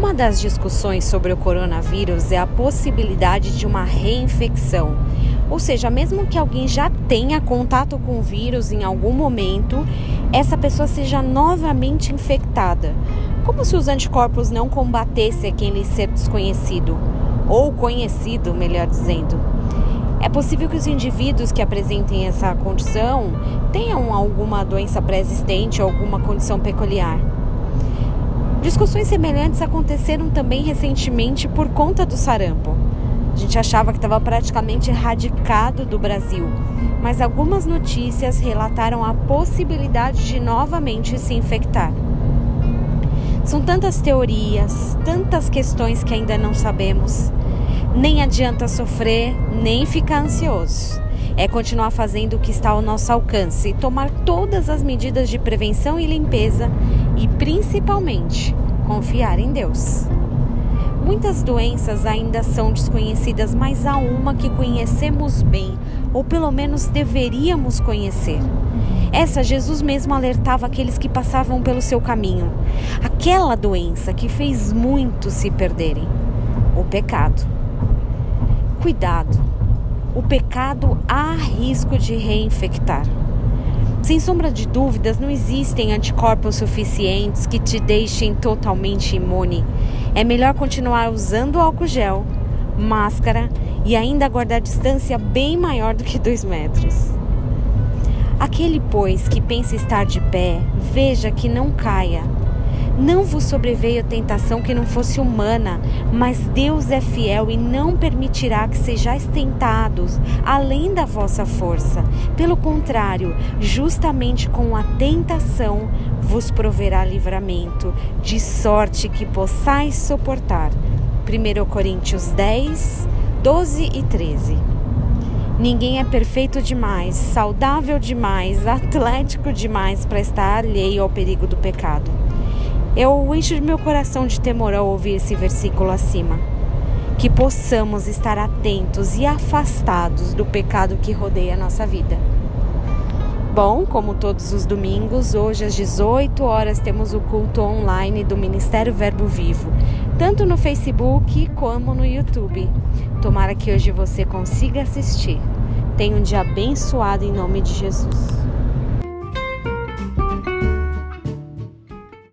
Uma das discussões sobre o coronavírus é a possibilidade de uma reinfecção. Ou seja, mesmo que alguém já tenha contato com o vírus em algum momento, essa pessoa seja novamente infectada. Como se os anticorpos não combatessem aquele ser desconhecido, ou conhecido, melhor dizendo. É possível que os indivíduos que apresentem essa condição tenham alguma doença pré-existente ou alguma condição peculiar. Discussões semelhantes aconteceram também recentemente por conta do sarampo. A gente achava que estava praticamente erradicado do Brasil, mas algumas notícias relataram a possibilidade de novamente se infectar. São tantas teorias, tantas questões que ainda não sabemos. Nem adianta sofrer, nem ficar ansioso. É continuar fazendo o que está ao nosso alcance tomar todas as medidas de prevenção e limpeza e, principalmente, confiar em Deus. Muitas doenças ainda são desconhecidas, mas há uma que conhecemos bem, ou pelo menos deveríamos conhecer. Essa Jesus mesmo alertava aqueles que passavam pelo seu caminho. Aquela doença que fez muitos se perderem: o pecado. Cuidado, o pecado há risco de reinfectar. Sem sombra de dúvidas, não existem anticorpos suficientes que te deixem totalmente imune. É melhor continuar usando álcool gel, máscara e ainda guardar distância bem maior do que dois metros. Aquele, pois, que pensa estar de pé, veja que não caia. Não vos sobreveio tentação que não fosse humana, mas Deus é fiel e não permitirá que sejais tentados além da vossa força. Pelo contrário, justamente com a tentação vos proverá livramento, de sorte que possais suportar. 1 Coríntios 10, 12 e 13. Ninguém é perfeito demais, saudável demais, atlético demais para estar alheio ao perigo do pecado. Eu encho meu coração de temor ao ouvir esse versículo acima. Que possamos estar atentos e afastados do pecado que rodeia a nossa vida. Bom, como todos os domingos, hoje às 18 horas temos o culto online do Ministério Verbo Vivo, tanto no Facebook como no YouTube. Tomara que hoje você consiga assistir. Tenha um dia abençoado em nome de Jesus.